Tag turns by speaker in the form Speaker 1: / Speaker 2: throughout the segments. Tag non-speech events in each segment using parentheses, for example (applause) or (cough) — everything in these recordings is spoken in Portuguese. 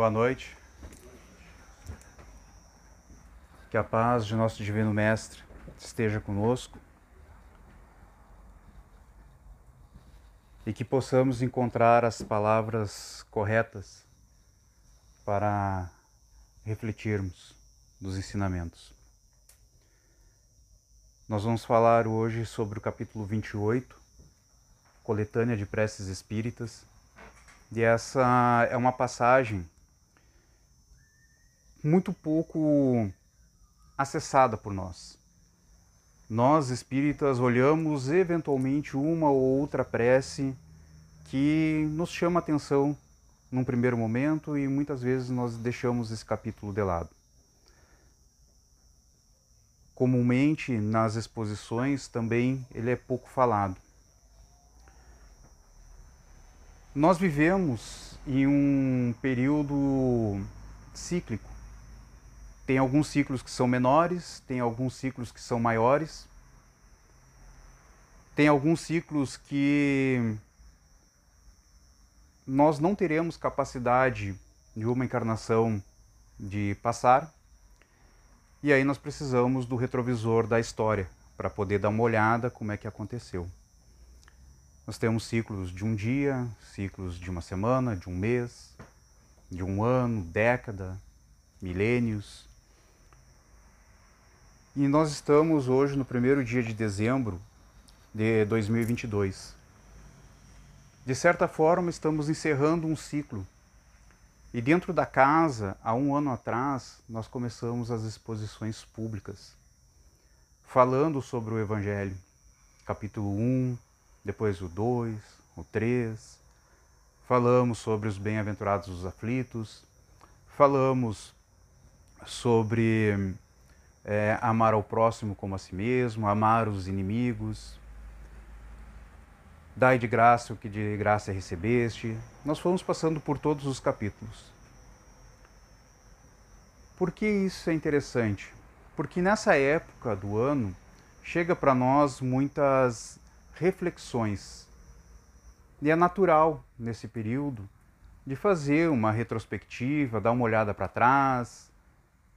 Speaker 1: Boa noite. Que a paz de nosso Divino Mestre esteja conosco e que possamos encontrar as palavras corretas para refletirmos dos ensinamentos. Nós vamos falar hoje sobre o capítulo 28, Coletânea de Preces Espíritas, e essa é uma passagem muito pouco acessada por nós. Nós espíritas olhamos eventualmente uma ou outra prece que nos chama atenção num primeiro momento e muitas vezes nós deixamos esse capítulo de lado. Comumente nas exposições também ele é pouco falado. Nós vivemos em um período cíclico tem alguns ciclos que são menores, tem alguns ciclos que são maiores. Tem alguns ciclos que nós não teremos capacidade de uma encarnação de passar. E aí nós precisamos do retrovisor da história para poder dar uma olhada como é que aconteceu. Nós temos ciclos de um dia, ciclos de uma semana, de um mês, de um ano, década, milênios. E nós estamos hoje no primeiro dia de dezembro de 2022. De certa forma, estamos encerrando um ciclo. E dentro da casa, há um ano atrás, nós começamos as exposições públicas, falando sobre o Evangelho. Capítulo 1, depois o 2, o 3. Falamos sobre os bem-aventurados os aflitos. Falamos sobre é, amar ao próximo como a si mesmo, amar os inimigos. Dai de graça o que de graça recebeste. Nós fomos passando por todos os capítulos. Por que isso é interessante? Porque nessa época do ano chega para nós muitas reflexões. E é natural nesse período de fazer uma retrospectiva, dar uma olhada para trás,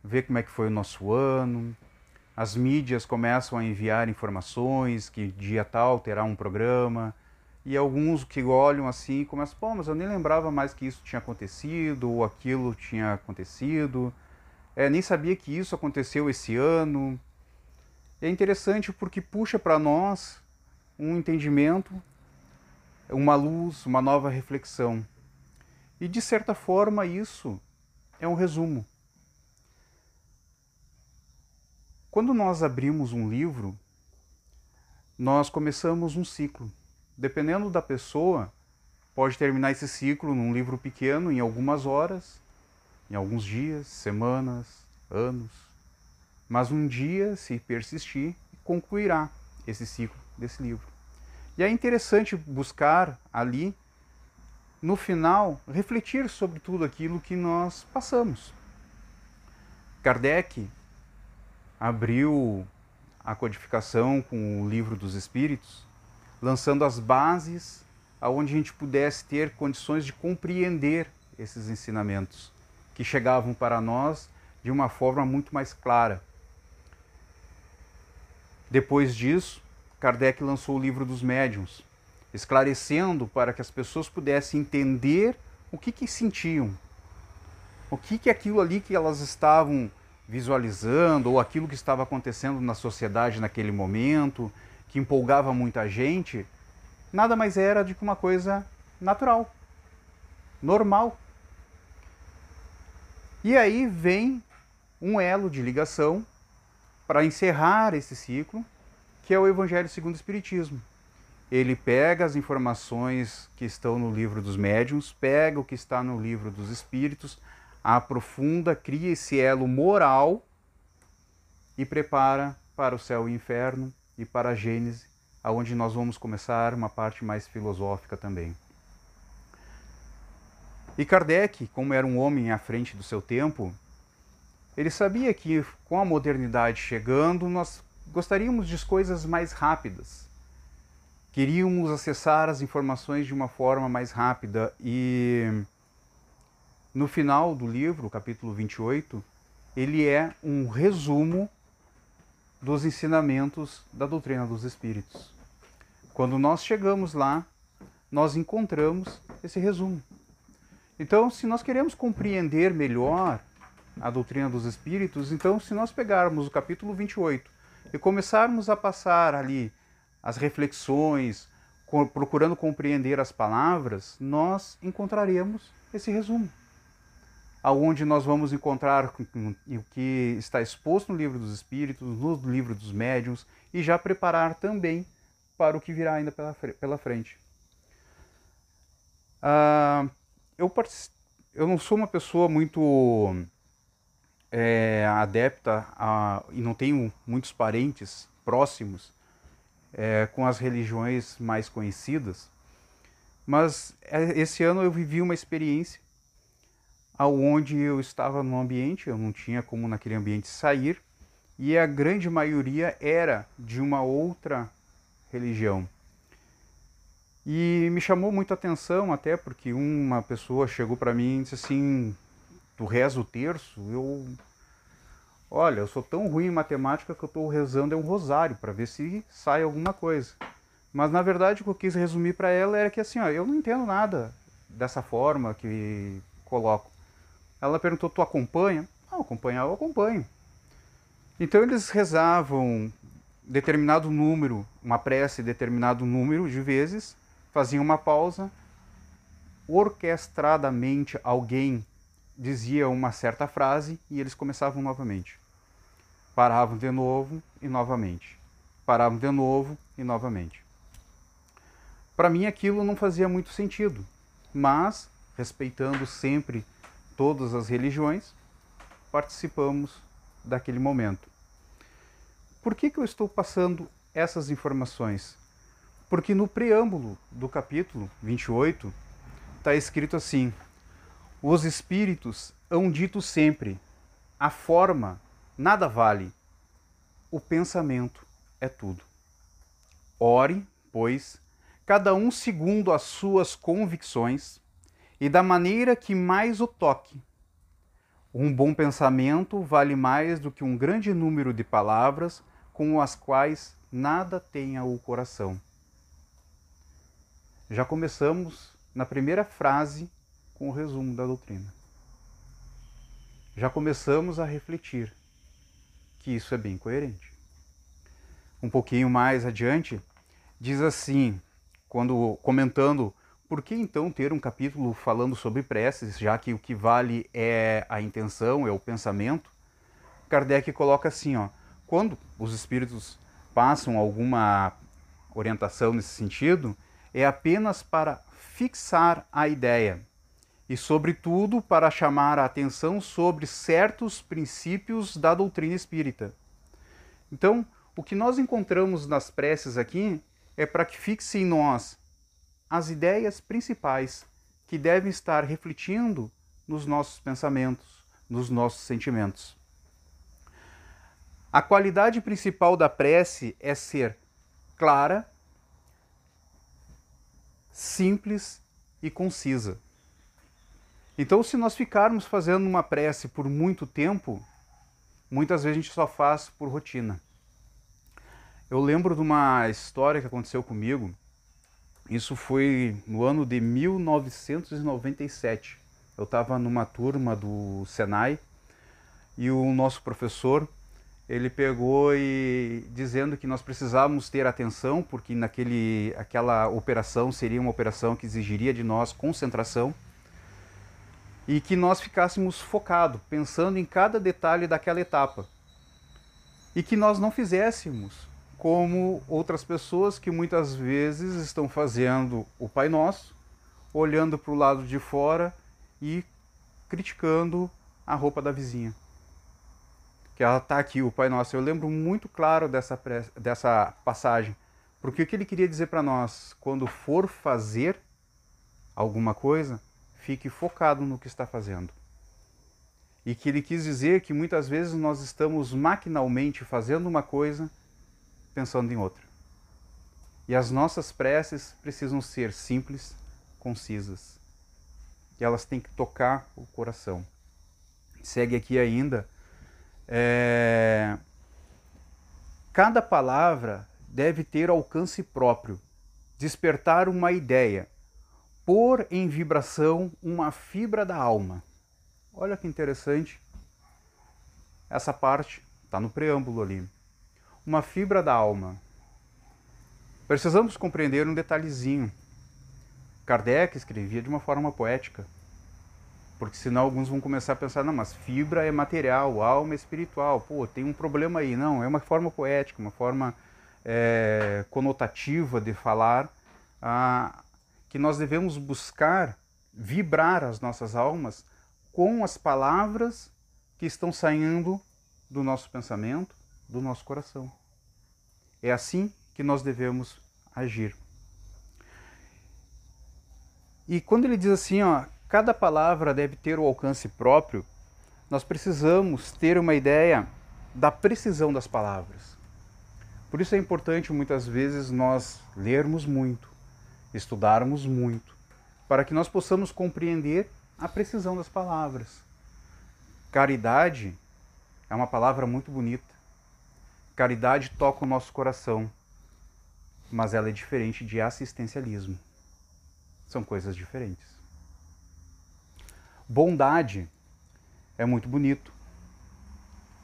Speaker 1: ver como é que foi o nosso ano. As mídias começam a enviar informações que dia tal terá um programa. E alguns que olham assim começam, pô, mas eu nem lembrava mais que isso tinha acontecido ou aquilo tinha acontecido. É, nem sabia que isso aconteceu esse ano. É interessante porque puxa para nós um entendimento, uma luz, uma nova reflexão. E de certa forma isso é um resumo. Quando nós abrimos um livro, nós começamos um ciclo. Dependendo da pessoa, pode terminar esse ciclo num livro pequeno, em algumas horas, em alguns dias, semanas, anos. Mas um dia, se persistir, concluirá esse ciclo desse livro. E é interessante buscar ali, no final, refletir sobre tudo aquilo que nós passamos. Kardec abriu a codificação com o livro dos Espíritos, lançando as bases aonde a gente pudesse ter condições de compreender esses ensinamentos que chegavam para nós de uma forma muito mais clara. Depois disso, Kardec lançou o livro dos médiuns, esclarecendo para que as pessoas pudessem entender o que, que sentiam, o que, que aquilo ali que elas estavam visualizando ou aquilo que estava acontecendo na sociedade naquele momento, que empolgava muita gente, nada mais era do que uma coisa natural, normal. E aí vem um elo de ligação para encerrar esse ciclo, que é o Evangelho segundo o Espiritismo. Ele pega as informações que estão no livro dos médiuns, pega o que está no livro dos espíritos, aprofunda, cria esse elo moral e prepara para o céu e inferno e para a Gênese, aonde nós vamos começar uma parte mais filosófica também. E Kardec, como era um homem à frente do seu tempo, ele sabia que com a modernidade chegando, nós gostaríamos de coisas mais rápidas. Queríamos acessar as informações de uma forma mais rápida e no final do livro, capítulo 28, ele é um resumo dos ensinamentos da doutrina dos espíritos. Quando nós chegamos lá, nós encontramos esse resumo. Então, se nós queremos compreender melhor a doutrina dos espíritos, então se nós pegarmos o capítulo 28 e começarmos a passar ali as reflexões, procurando compreender as palavras, nós encontraremos esse resumo. Aonde nós vamos encontrar o que está exposto no livro dos Espíritos, no livro dos Médiuns, e já preparar também para o que virá ainda pela, frente. Ah, eu, eu não sou uma pessoa muito é, adepta a, e não tenho muitos parentes próximos é, com as religiões mais conhecidas, mas é, esse ano eu vivi uma experiência aonde eu estava num ambiente, eu não tinha como naquele ambiente sair, e a grande maioria era de uma outra religião. E me chamou muito a atenção até porque uma pessoa chegou para mim e disse assim, tu reza o terço? Eu, olha, eu sou tão ruim em matemática que eu estou rezando é um rosário para ver se sai alguma coisa. Mas na verdade o que eu quis resumir para ela era que assim, ó, eu não entendo nada dessa forma que coloco. Ela perguntou, tu acompanha? Não, acompanhar eu acompanho. Então eles rezavam determinado número, uma prece determinado número de vezes fazia uma pausa, orquestradamente alguém dizia uma certa frase e eles começavam novamente. Paravam de novo e novamente. Paravam de novo e novamente. Para mim aquilo não fazia muito sentido, mas, respeitando sempre todas as religiões, participamos daquele momento. Por que, que eu estou passando essas informações? Porque no preâmbulo do capítulo 28 está escrito assim: Os espíritos hão dito sempre: a forma nada vale, o pensamento é tudo. Ore, pois, cada um segundo as suas convicções e da maneira que mais o toque. Um bom pensamento vale mais do que um grande número de palavras com as quais nada tenha o coração. Já começamos na primeira frase com o resumo da doutrina. Já começamos a refletir que isso é bem coerente. Um pouquinho mais adiante, diz assim, quando comentando por que então ter um capítulo falando sobre preces, já que o que vale é a intenção, é o pensamento? Kardec coloca assim, ó, quando os espíritos passam alguma orientação nesse sentido, é apenas para fixar a ideia e, sobretudo, para chamar a atenção sobre certos princípios da doutrina espírita. Então, o que nós encontramos nas preces aqui é para que fixe em nós as ideias principais que devem estar refletindo nos nossos pensamentos, nos nossos sentimentos. A qualidade principal da prece é ser clara, simples e concisa. Então, se nós ficarmos fazendo uma prece por muito tempo, muitas vezes a gente só faz por rotina. Eu lembro de uma história que aconteceu comigo. Isso foi no ano de 1997. Eu estava numa turma do Senai e o nosso professor ele pegou e dizendo que nós precisávamos ter atenção porque naquele aquela operação seria uma operação que exigiria de nós concentração e que nós ficássemos focados, pensando em cada detalhe daquela etapa. E que nós não fizéssemos como outras pessoas que muitas vezes estão fazendo o Pai Nosso, olhando para o lado de fora e criticando a roupa da vizinha que ela está aqui, o Pai Nosso. Eu lembro muito claro dessa, dessa passagem, porque o que ele queria dizer para nós, quando for fazer alguma coisa, fique focado no que está fazendo. E que ele quis dizer que muitas vezes nós estamos maquinalmente fazendo uma coisa pensando em outra. E as nossas preces precisam ser simples, concisas. E elas têm que tocar o coração. Segue aqui ainda. É... Cada palavra deve ter alcance próprio, despertar uma ideia, pôr em vibração uma fibra da alma. Olha que interessante. Essa parte está no preâmbulo ali. Uma fibra da alma. Precisamos compreender um detalhezinho. Kardec escrevia de uma forma poética. Porque senão alguns vão começar a pensar, não, mas fibra é material, alma é espiritual. Pô, tem um problema aí. Não, é uma forma poética, uma forma é, conotativa de falar ah, que nós devemos buscar vibrar as nossas almas com as palavras que estão saindo do nosso pensamento, do nosso coração. É assim que nós devemos agir. E quando ele diz assim, ó, cada palavra deve ter o alcance próprio, nós precisamos ter uma ideia da precisão das palavras. Por isso é importante muitas vezes nós lermos muito, estudarmos muito, para que nós possamos compreender a precisão das palavras. Caridade é uma palavra muito bonita. Caridade toca o nosso coração, mas ela é diferente de assistencialismo. São coisas diferentes. Bondade é muito bonito.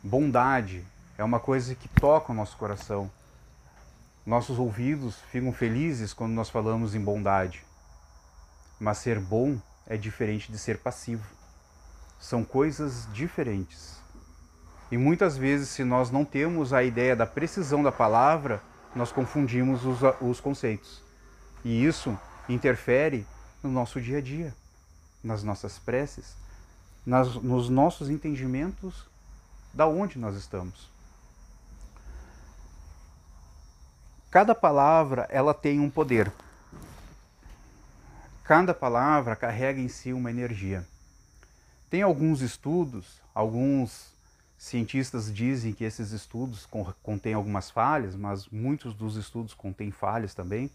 Speaker 1: Bondade é uma coisa que toca o nosso coração. Nossos ouvidos ficam felizes quando nós falamos em bondade. Mas ser bom é diferente de ser passivo. São coisas diferentes. E muitas vezes, se nós não temos a ideia da precisão da palavra, nós confundimos os, os conceitos. E isso interfere no nosso dia a dia, nas nossas preces, nas, nos nossos entendimentos da onde nós estamos. Cada palavra ela tem um poder. Cada palavra carrega em si uma energia. Tem alguns estudos, alguns cientistas dizem que esses estudos contêm algumas falhas, mas muitos dos estudos contêm falhas também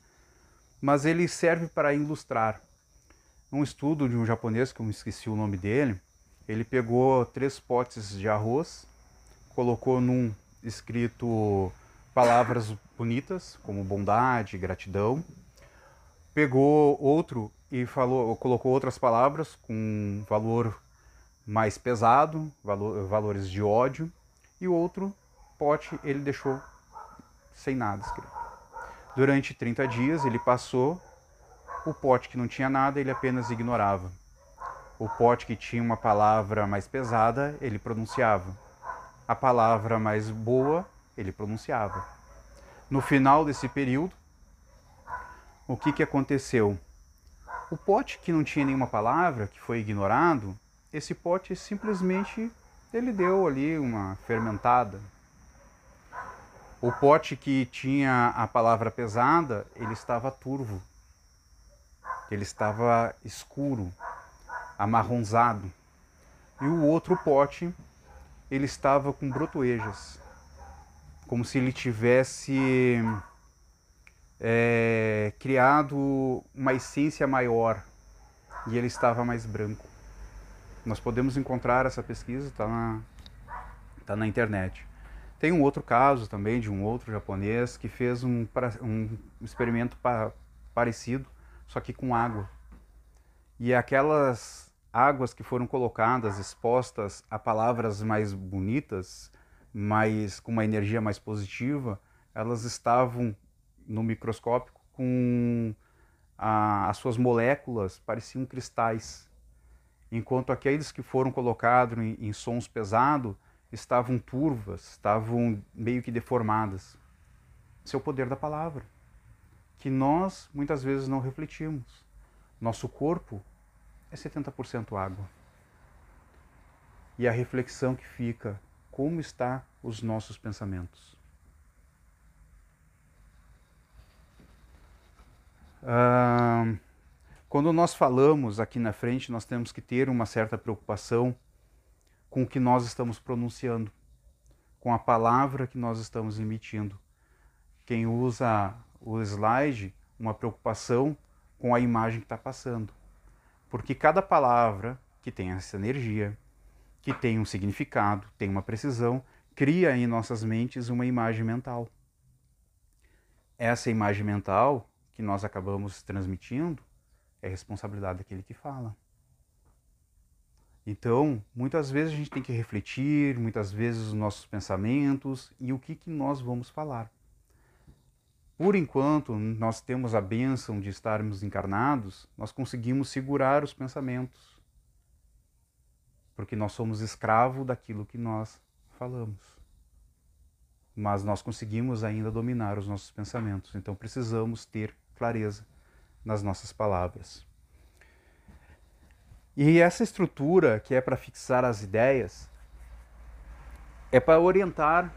Speaker 1: mas ele serve para ilustrar. Um estudo de um japonês, que eu esqueci o nome dele, ele pegou três potes de arroz, colocou num escrito palavras bonitas, como bondade, gratidão, pegou outro e falou, colocou outras palavras com valor mais pesado, valor, valores de ódio, e o outro pote ele deixou sem nada escrito. Durante 30 dias ele passou, o pote que não tinha nada ele apenas ignorava. O pote que tinha uma palavra mais pesada ele pronunciava. A palavra mais boa ele pronunciava. No final desse período, o que, que aconteceu? O pote que não tinha nenhuma palavra, que foi ignorado, esse pote simplesmente ele deu ali uma fermentada, o pote que tinha a palavra pesada, ele estava turvo. Ele estava escuro, amarronzado. E o outro pote, ele estava com brotoejas, como se ele tivesse é, criado uma essência maior e ele estava mais branco. Nós podemos encontrar essa pesquisa, está na, tá na internet. Tem um outro caso também de um outro japonês que fez um, um experimento pa parecido, só que com água. E aquelas águas que foram colocadas, expostas a palavras mais bonitas, mais com uma energia mais positiva, elas estavam no microscópio com a, as suas moléculas pareciam cristais, enquanto aqueles que foram colocados em, em sons pesados estavam turvas, estavam meio que deformadas. Esse é o poder da palavra, que nós muitas vezes não refletimos. Nosso corpo é 70% água. E a reflexão que fica, como está os nossos pensamentos? Ah, quando nós falamos aqui na frente, nós temos que ter uma certa preocupação com o que nós estamos pronunciando, com a palavra que nós estamos emitindo. Quem usa o slide, uma preocupação com a imagem que está passando. Porque cada palavra que tem essa energia, que tem um significado, tem uma precisão, cria em nossas mentes uma imagem mental. Essa imagem mental que nós acabamos transmitindo é responsabilidade daquele que fala. Então, muitas vezes a gente tem que refletir, muitas vezes os nossos pensamentos e o que, que nós vamos falar. Por enquanto, nós temos a bênção de estarmos encarnados, nós conseguimos segurar os pensamentos, porque nós somos escravo daquilo que nós falamos. Mas nós conseguimos ainda dominar os nossos pensamentos, então precisamos ter clareza nas nossas palavras. E essa estrutura que é para fixar as ideias é para orientar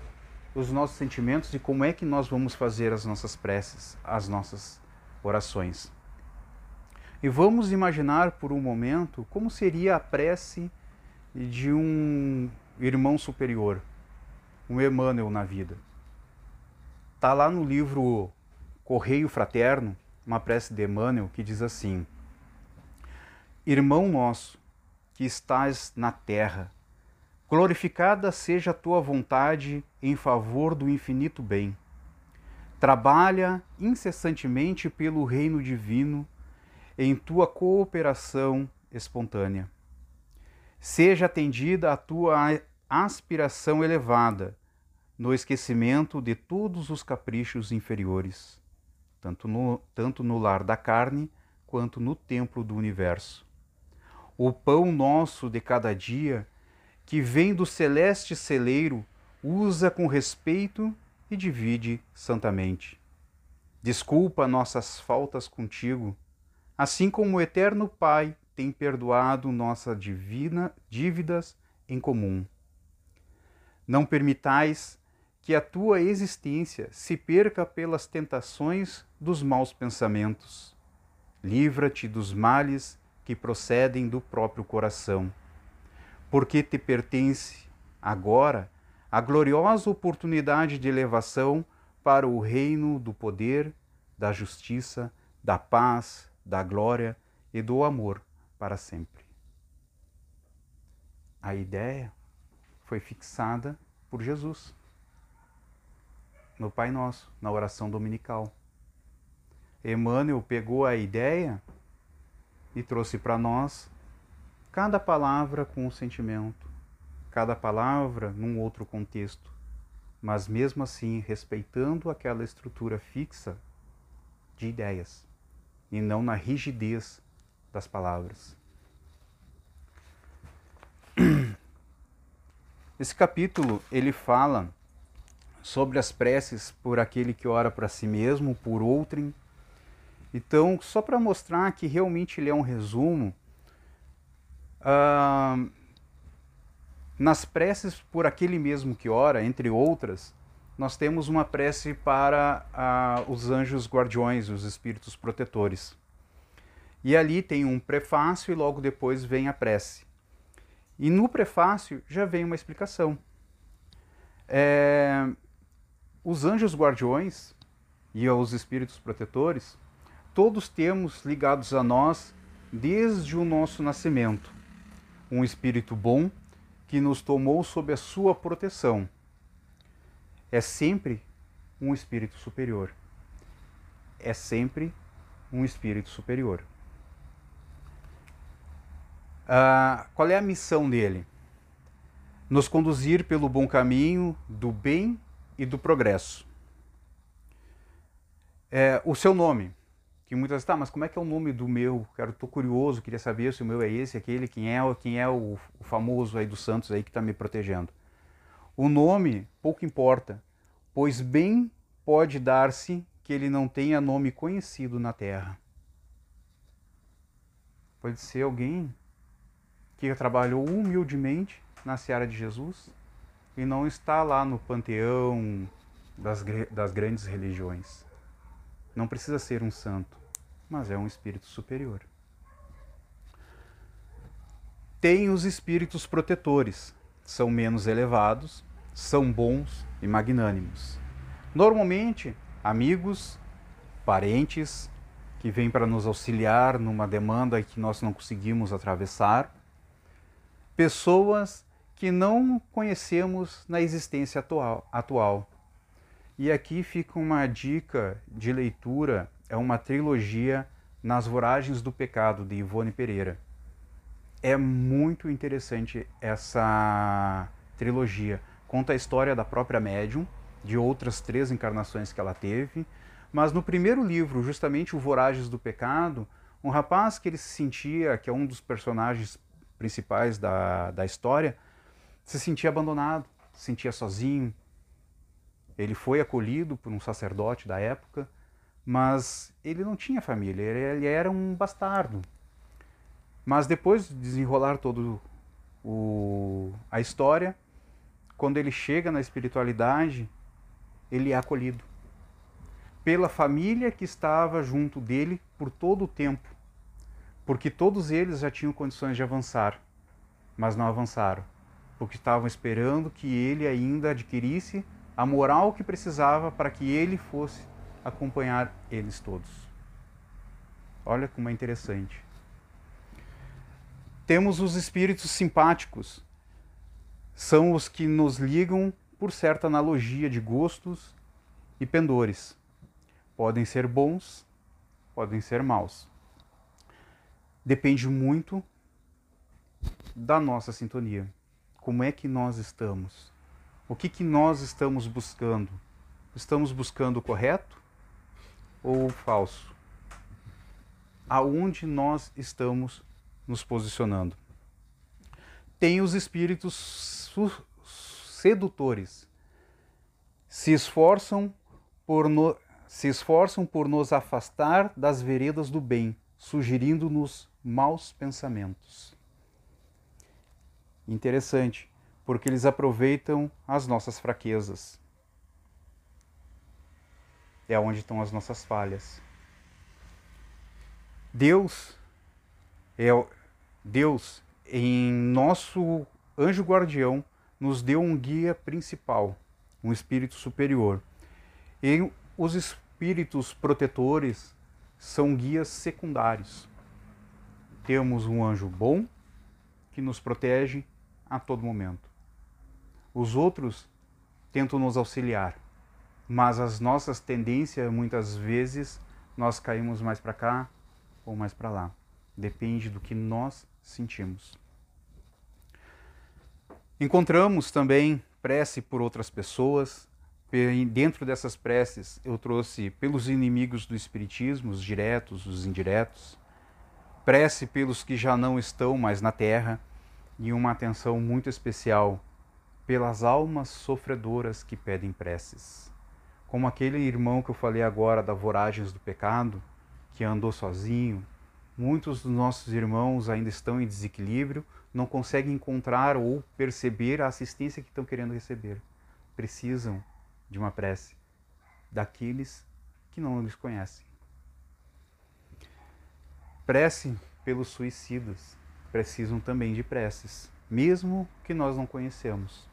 Speaker 1: os nossos sentimentos e como é que nós vamos fazer as nossas preces, as nossas orações. E vamos imaginar por um momento como seria a prece de um irmão superior, um Emmanuel na vida. Está lá no livro Correio Fraterno, uma prece de Emmanuel que diz assim: Irmão nosso, que estás na terra, glorificada seja a tua vontade em favor do infinito bem. Trabalha incessantemente pelo reino divino em tua cooperação espontânea. Seja atendida a tua aspiração elevada no esquecimento de todos os caprichos inferiores, tanto no, tanto no lar da carne quanto no templo do universo o pão nosso de cada dia, que vem do celeste celeiro, usa com respeito e divide santamente. Desculpa nossas faltas contigo, assim como o eterno Pai tem perdoado nossas divina dívidas em comum. Não permitais que a tua existência se perca pelas tentações dos maus pensamentos. Livra-te dos males que procedem do próprio coração, porque te pertence agora a gloriosa oportunidade de elevação para o reino do poder, da justiça, da paz, da glória e do amor para sempre. A ideia foi fixada por Jesus no Pai Nosso, na oração dominical. Emmanuel pegou a ideia e trouxe para nós cada palavra com um sentimento, cada palavra num outro contexto, mas mesmo assim respeitando aquela estrutura fixa de ideias e não na rigidez das palavras. (clears throat) Esse capítulo ele fala sobre as preces por aquele que ora para si mesmo, por outrem então, só para mostrar que realmente ele é um resumo, nas preces por aquele mesmo que ora, entre outras, nós temos uma prece para uh, os anjos guardiões, os espíritos protetores. E ali tem um prefácio e logo depois vem a prece. E no prefácio já vem uma explicação. É, os anjos guardiões e os espíritos protetores todos temos ligados a nós desde o nosso nascimento. Um espírito bom que nos tomou sob a sua proteção. É sempre um espírito superior. É sempre um espírito superior. Ah, qual é a missão dele? Nos conduzir pelo bom caminho do bem e do progresso. É, o seu nome, que muitas tá, mas como é que é o nome do meu? Quero, tô curioso, queria saber se o meu é esse, aquele, quem é, quem é o, o famoso aí dos santos aí que está me protegendo. O nome pouco importa, pois bem pode dar-se que ele não tenha nome conhecido na terra. Pode ser alguém que trabalhou humildemente na seara de Jesus e não está lá no panteão das, das grandes religiões. Não precisa ser um santo, mas é um espírito superior. Tem os espíritos protetores, são menos elevados, são bons e magnânimos. Normalmente, amigos, parentes que vêm para nos auxiliar numa demanda que nós não conseguimos atravessar, pessoas que não conhecemos na existência atual. atual. E aqui fica uma dica de leitura, é uma trilogia Nas Voragens do Pecado, de Ivone Pereira. É muito interessante essa trilogia. Conta a história da própria médium, de outras três encarnações que ela teve, mas no primeiro livro, justamente o Voragens do Pecado, um rapaz que ele se sentia, que é um dos personagens principais da, da história, se sentia abandonado, se sentia sozinho. Ele foi acolhido por um sacerdote da época, mas ele não tinha família, ele era um bastardo. Mas depois de desenrolar todo o, a história, quando ele chega na espiritualidade, ele é acolhido pela família que estava junto dele por todo o tempo, porque todos eles já tinham condições de avançar, mas não avançaram, porque estavam esperando que ele ainda adquirisse a moral que precisava para que ele fosse acompanhar eles todos. Olha como é interessante. Temos os espíritos simpáticos, são os que nos ligam por certa analogia de gostos e pendores podem ser bons, podem ser maus. Depende muito da nossa sintonia. Como é que nós estamos? O que, que nós estamos buscando? Estamos buscando o correto ou o falso? Aonde nós estamos nos posicionando? Tem os espíritos sedutores. Se esforçam por no, se esforçam por nos afastar das veredas do bem, sugerindo-nos maus pensamentos. Interessante, porque eles aproveitam as nossas fraquezas. É onde estão as nossas falhas. Deus é Deus em nosso anjo guardião nos deu um guia principal, um espírito superior. E os espíritos protetores são guias secundários. Temos um anjo bom que nos protege a todo momento. Os outros tentam nos auxiliar, mas as nossas tendências muitas vezes nós caímos mais para cá ou mais para lá. Depende do que nós sentimos. Encontramos também prece por outras pessoas, Dentro dessas preces, eu trouxe pelos inimigos do Espiritismo, os diretos, os indiretos, prece pelos que já não estão mais na Terra e uma atenção muito especial pelas almas sofredoras que pedem preces. Como aquele irmão que eu falei agora da Voragens do Pecado, que andou sozinho. Muitos dos nossos irmãos ainda estão em desequilíbrio, não conseguem encontrar ou perceber a assistência que estão querendo receber. Precisam de uma prece daqueles que não nos conhecem. Prece pelos suicidas precisam também de preces, mesmo que nós não conhecemos.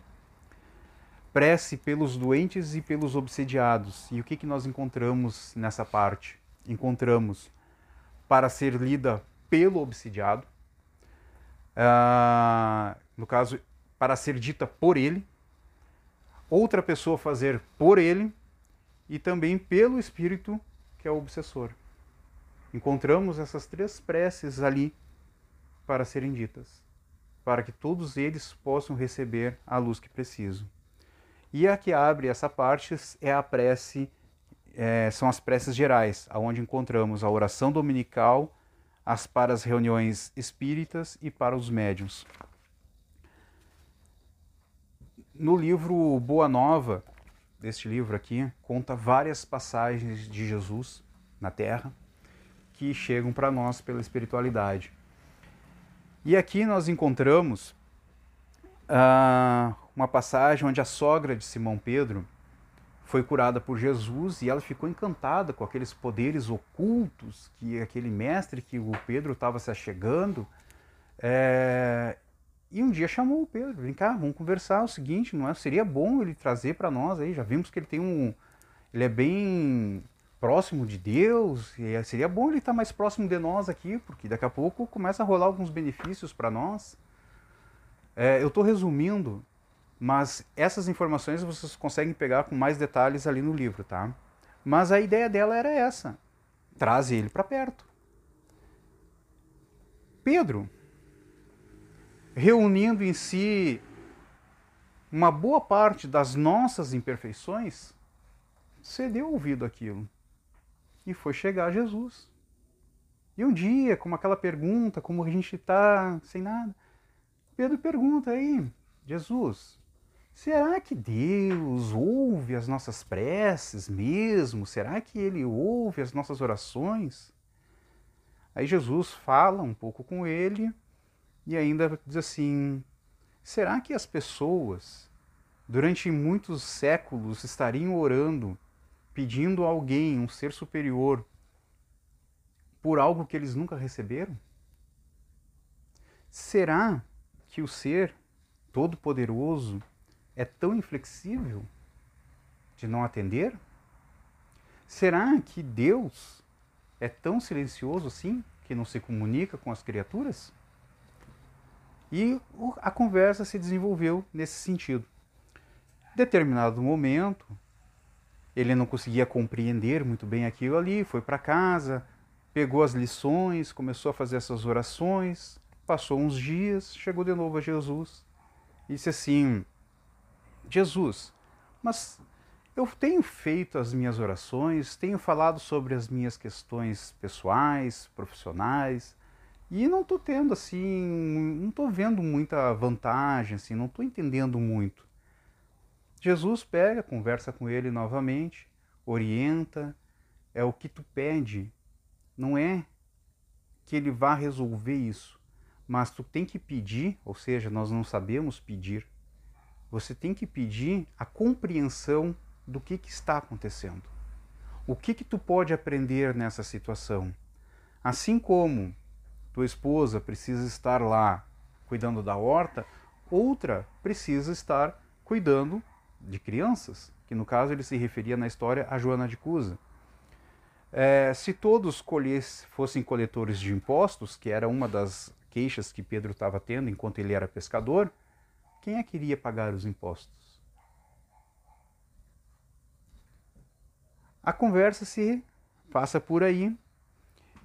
Speaker 1: Prece pelos doentes e pelos obsediados. E o que, que nós encontramos nessa parte? Encontramos para ser lida pelo obsidiado, uh, no caso, para ser dita por ele, outra pessoa fazer por ele e também pelo espírito que é o obsessor. Encontramos essas três preces ali para serem ditas, para que todos eles possam receber a luz que precisam. E a que abre essa parte é a prece, é, são as preces gerais, aonde encontramos a oração dominical, as para as reuniões espíritas e para os médiuns no livro Boa Nova, deste livro aqui, conta várias passagens de Jesus na Terra que chegam para nós pela espiritualidade. E aqui nós encontramos uh, uma passagem onde a sogra de Simão Pedro foi curada por Jesus e ela ficou encantada com aqueles poderes ocultos que aquele mestre que o Pedro estava se achegando é, e um dia chamou o Pedro, vem cá, vamos conversar o seguinte, não é? Seria bom ele trazer para nós aí, já vimos que ele tem um ele é bem próximo de Deus, e seria bom ele estar mais próximo de nós aqui, porque daqui a pouco começa a rolar alguns benefícios para nós. É, eu estou resumindo, mas essas informações vocês conseguem pegar com mais detalhes ali no livro, tá? Mas a ideia dela era essa: traz ele para perto. Pedro, reunindo em si uma boa parte das nossas imperfeições, cedeu ouvido àquilo e foi chegar a Jesus. E um dia, como aquela pergunta, como a gente está sem nada, Pedro pergunta aí, Jesus, será que Deus ouve as nossas preces mesmo? Será que Ele ouve as nossas orações? Aí Jesus fala um pouco com ele e ainda diz assim: será que as pessoas, durante muitos séculos, estariam orando, pedindo a alguém, um ser superior, por algo que eles nunca receberam? Será que o ser todo-poderoso é tão inflexível de não atender? Será que Deus é tão silencioso assim que não se comunica com as criaturas? E a conversa se desenvolveu nesse sentido. Determinado momento, ele não conseguia compreender muito bem aquilo ali, foi para casa, pegou as lições, começou a fazer essas orações, passou uns dias, chegou de novo a Jesus e disse assim: Jesus, mas eu tenho feito as minhas orações, tenho falado sobre as minhas questões pessoais, profissionais, e não estou tendo assim, não estou vendo muita vantagem, assim, não estou entendendo muito. Jesus pega, conversa com ele novamente, orienta, é o que tu pede, não é que ele vá resolver isso, mas tu tem que pedir, ou seja, nós não sabemos pedir. Você tem que pedir a compreensão do que, que está acontecendo. O que que tu pode aprender nessa situação? Assim como tua esposa precisa estar lá cuidando da horta, outra precisa estar cuidando de crianças, que no caso ele se referia na história a Joana de Cusa. É, se todos colhesse, fossem coletores de impostos, que era uma das queixas que Pedro estava tendo enquanto ele era pescador, quem é que iria pagar os impostos? A conversa se passa por aí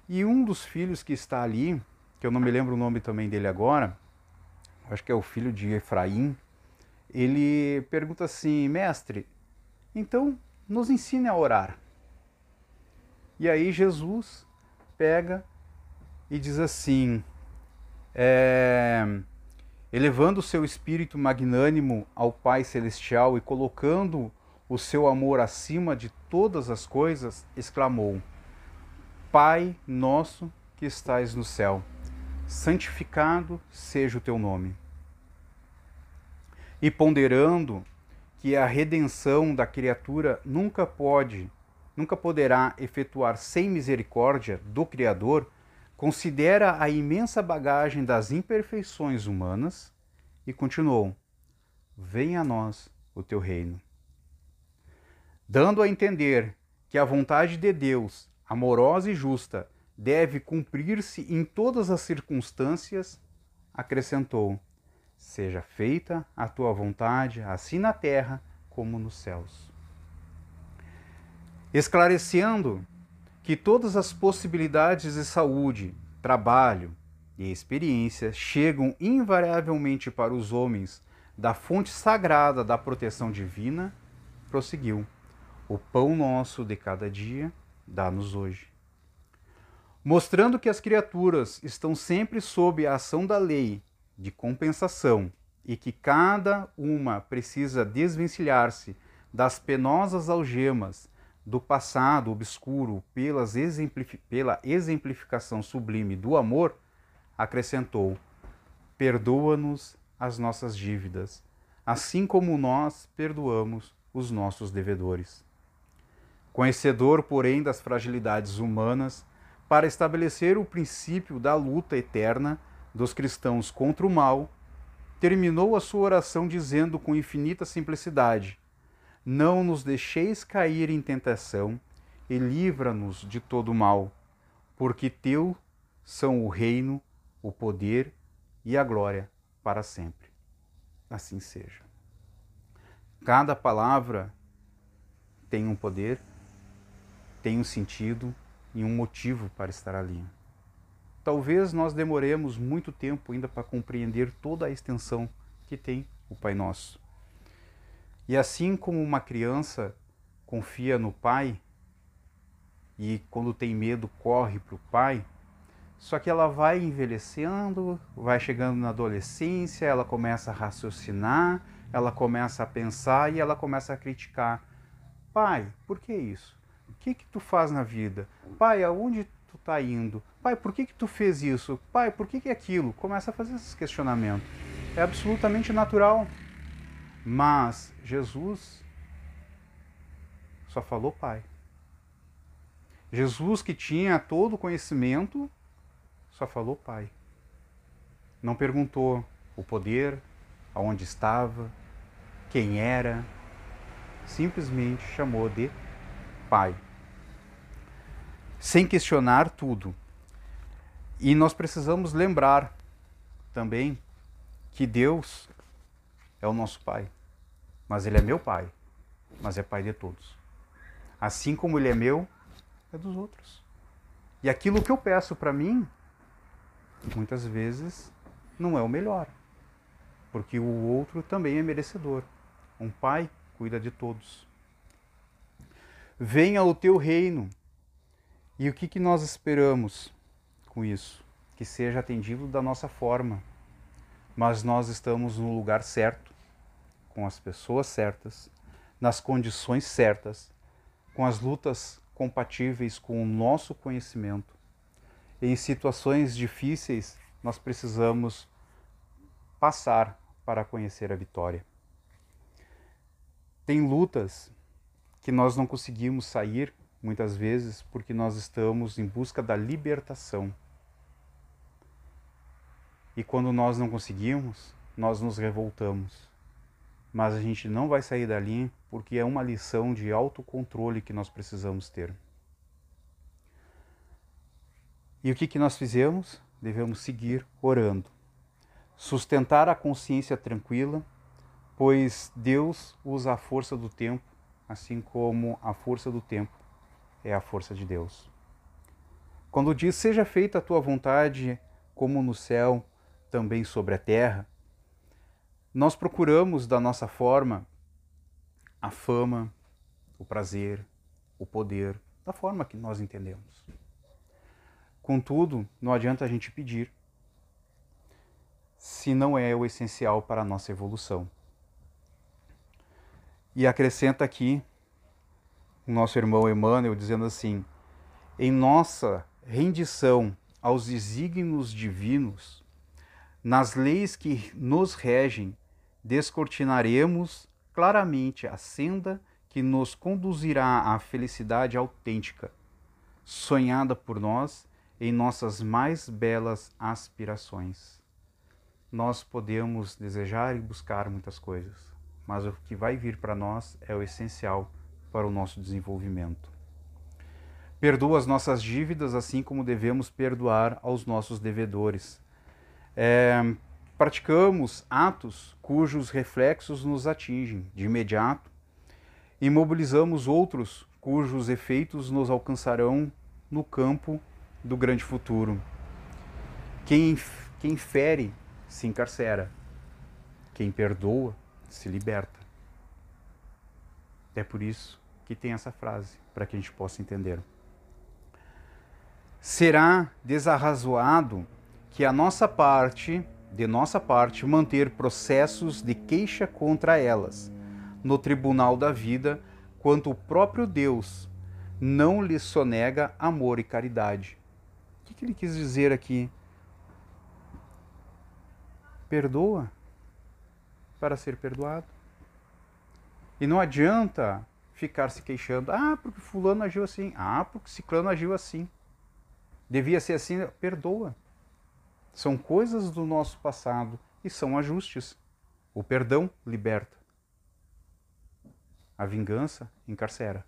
Speaker 1: e um dos filhos que está ali, que eu não me lembro o nome também dele agora, acho que é o filho de Efraim, ele pergunta assim: Mestre, então nos ensine a orar. E aí Jesus pega e diz assim: é, elevando o seu espírito magnânimo ao Pai Celestial e colocando o seu amor acima de todas as coisas, exclamou: Pai nosso que estais no céu, santificado seja o teu nome. E ponderando que a redenção da criatura nunca pode nunca poderá efetuar sem misericórdia do Criador, considera a imensa bagagem das imperfeições humanas e continuou: Venha a nós o teu reino. Dando a entender que a vontade de Deus, amorosa e justa, deve cumprir-se em todas as circunstâncias, acrescentou: Seja feita a tua vontade, assim na terra como nos céus esclarecendo que todas as possibilidades de saúde, trabalho e experiência chegam invariavelmente para os homens da fonte sagrada da proteção divina, prosseguiu: O pão nosso de cada dia dá-nos hoje. Mostrando que as criaturas estão sempre sob a ação da lei de compensação e que cada uma precisa desvencilhar-se das penosas algemas do passado obscuro pelas exemplifi pela exemplificação sublime do amor, acrescentou: Perdoa-nos as nossas dívidas, assim como nós perdoamos os nossos devedores. Conhecedor, porém, das fragilidades humanas, para estabelecer o princípio da luta eterna dos cristãos contra o mal, terminou a sua oração dizendo com infinita simplicidade: não nos deixeis cair em tentação e livra-nos de todo mal, porque teu são o reino, o poder e a glória para sempre. assim seja. Cada palavra tem um poder, tem um sentido e um motivo para estar ali. Talvez nós demoremos muito tempo ainda para compreender toda a extensão que tem o Pai Nosso. E assim como uma criança confia no pai e quando tem medo corre para o pai, só que ela vai envelhecendo, vai chegando na adolescência, ela começa a raciocinar, ela começa a pensar e ela começa a criticar. Pai, por que isso? O que que tu faz na vida? Pai, aonde tu está indo? Pai, por que que tu fez isso? Pai, por que que aquilo? Começa a fazer esses questionamentos. É absolutamente natural. Mas Jesus só falou Pai. Jesus, que tinha todo o conhecimento, só falou Pai. Não perguntou o poder, aonde estava, quem era, simplesmente chamou de Pai. Sem questionar tudo. E nós precisamos lembrar também que Deus é o nosso Pai, mas Ele é meu Pai, mas é Pai de todos. Assim como Ele é meu, é dos outros. E aquilo que eu peço para mim, muitas vezes não é o melhor, porque o outro também é merecedor. Um pai cuida de todos. Venha o teu reino. E o que, que nós esperamos com isso? Que seja atendido da nossa forma. Mas nós estamos no lugar certo, com as pessoas certas, nas condições certas, com as lutas compatíveis com o nosso conhecimento. Em situações difíceis, nós precisamos passar para conhecer a vitória. Tem lutas que nós não conseguimos sair muitas vezes porque nós estamos em busca da libertação. E quando nós não conseguimos, nós nos revoltamos. Mas a gente não vai sair dali porque é uma lição de autocontrole que nós precisamos ter. E o que, que nós fizemos? Devemos seguir orando. Sustentar a consciência tranquila, pois Deus usa a força do tempo, assim como a força do tempo é a força de Deus. Quando diz: Seja feita a tua vontade, como no céu, também sobre a terra, nós procuramos da nossa forma a fama, o prazer, o poder, da forma que nós entendemos. Contudo, não adianta a gente pedir se não é o essencial para a nossa evolução. E acrescenta aqui o nosso irmão Emmanuel dizendo assim: em nossa rendição aos desígnios divinos, nas leis que nos regem, descortinaremos claramente a senda que nos conduzirá à felicidade autêntica, sonhada por nós em nossas mais belas aspirações. Nós podemos desejar e buscar muitas coisas, mas o que vai vir para nós é o essencial para o nosso desenvolvimento. Perdoa as nossas dívidas, assim como devemos perdoar aos nossos devedores. É, praticamos atos cujos reflexos nos atingem de imediato e mobilizamos outros cujos efeitos nos alcançarão no campo do grande futuro. Quem, quem fere se encarcera, quem perdoa se liberta. É por isso que tem essa frase, para que a gente possa entender. Será desarrazoado que a nossa parte de nossa parte, manter processos de queixa contra elas no tribunal da vida, quanto o próprio Deus não lhes sonega amor e caridade. O que, que ele quis dizer aqui? Perdoa para ser perdoado. E não adianta ficar se queixando. Ah, porque fulano agiu assim. Ah, porque ciclano agiu assim. Devia ser assim. Perdoa. São coisas do nosso passado e são ajustes. O perdão liberta. A vingança encarcera.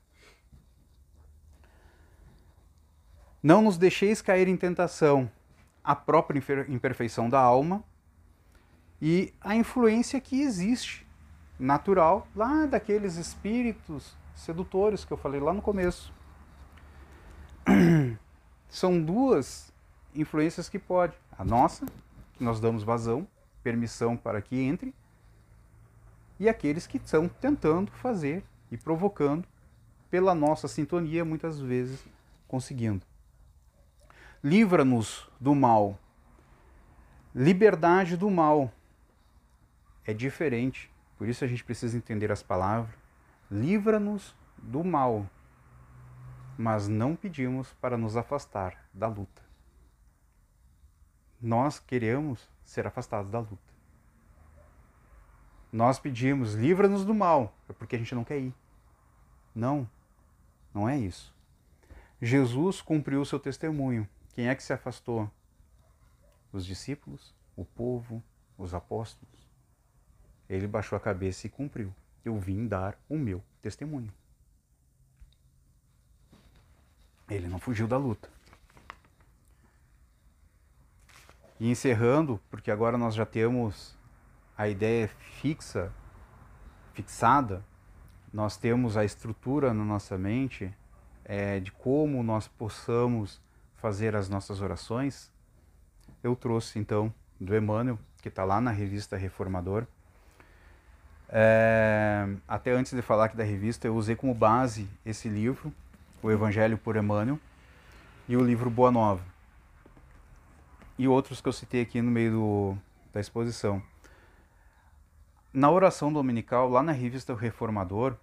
Speaker 1: Não nos deixeis cair em tentação, a própria imperfeição da alma, e a influência que existe natural lá daqueles espíritos sedutores que eu falei lá no começo. (clears throat) São duas influências que pode. A nossa, que nós damos vazão, permissão para que entre, e aqueles que estão tentando fazer e provocando pela nossa sintonia, muitas vezes conseguindo. Livra-nos do mal. Liberdade do mal é diferente, por isso a gente precisa entender as palavras. Livra-nos do mal, mas não pedimos para nos afastar da luta. Nós queremos ser afastados da luta. Nós pedimos, livra-nos do mal, é porque a gente não quer ir. Não, não é isso. Jesus cumpriu o seu testemunho. Quem é que se afastou? Os discípulos, o povo, os apóstolos. Ele baixou a cabeça e cumpriu. Eu vim dar o meu testemunho. Ele não fugiu da luta. E encerrando, porque agora nós já temos a ideia fixa, fixada, nós temos a estrutura na nossa mente é, de como nós possamos fazer as nossas orações, eu trouxe então do Emmanuel, que está lá na revista Reformador. É, até antes de falar aqui da revista, eu usei como base esse livro, O Evangelho por Emmanuel, e o livro Boa Nova. E outros que eu citei aqui no meio do, da exposição. Na oração dominical, lá na revista Reformador,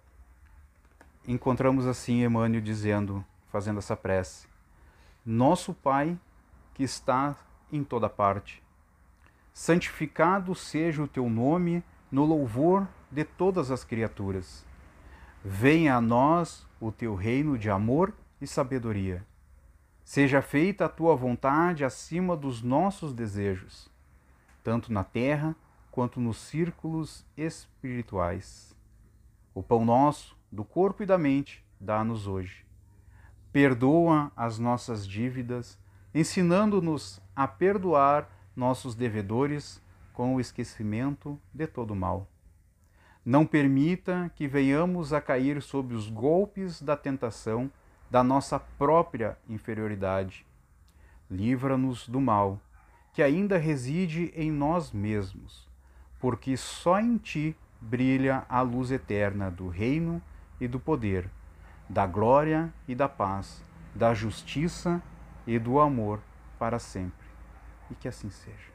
Speaker 1: encontramos assim Emmanuel dizendo, fazendo essa prece: Nosso Pai que está em toda parte, santificado seja o teu nome no louvor de todas as criaturas. Venha a nós o teu reino de amor e sabedoria. Seja feita a tua vontade acima dos nossos desejos, tanto na terra quanto nos círculos espirituais. O pão nosso, do corpo e da mente, dá-nos hoje. Perdoa as nossas dívidas, ensinando-nos a perdoar nossos devedores com o esquecimento de todo mal. Não permita que venhamos a cair sob os golpes da tentação da nossa própria inferioridade. Livra-nos do mal, que ainda reside em nós mesmos porque só em ti brilha a luz eterna do reino e do poder, da glória e da paz, da justiça e do amor para sempre. E que assim seja.